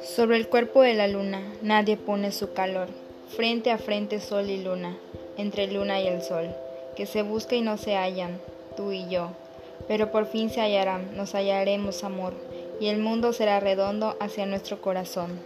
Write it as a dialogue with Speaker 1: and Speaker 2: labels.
Speaker 1: Sobre el cuerpo de la luna nadie pone su calor, frente a frente sol y luna, entre luna y el sol, que se busca y no se hallan, tú y yo, pero por fin se hallarán, nos hallaremos amor, y el mundo será redondo hacia nuestro corazón.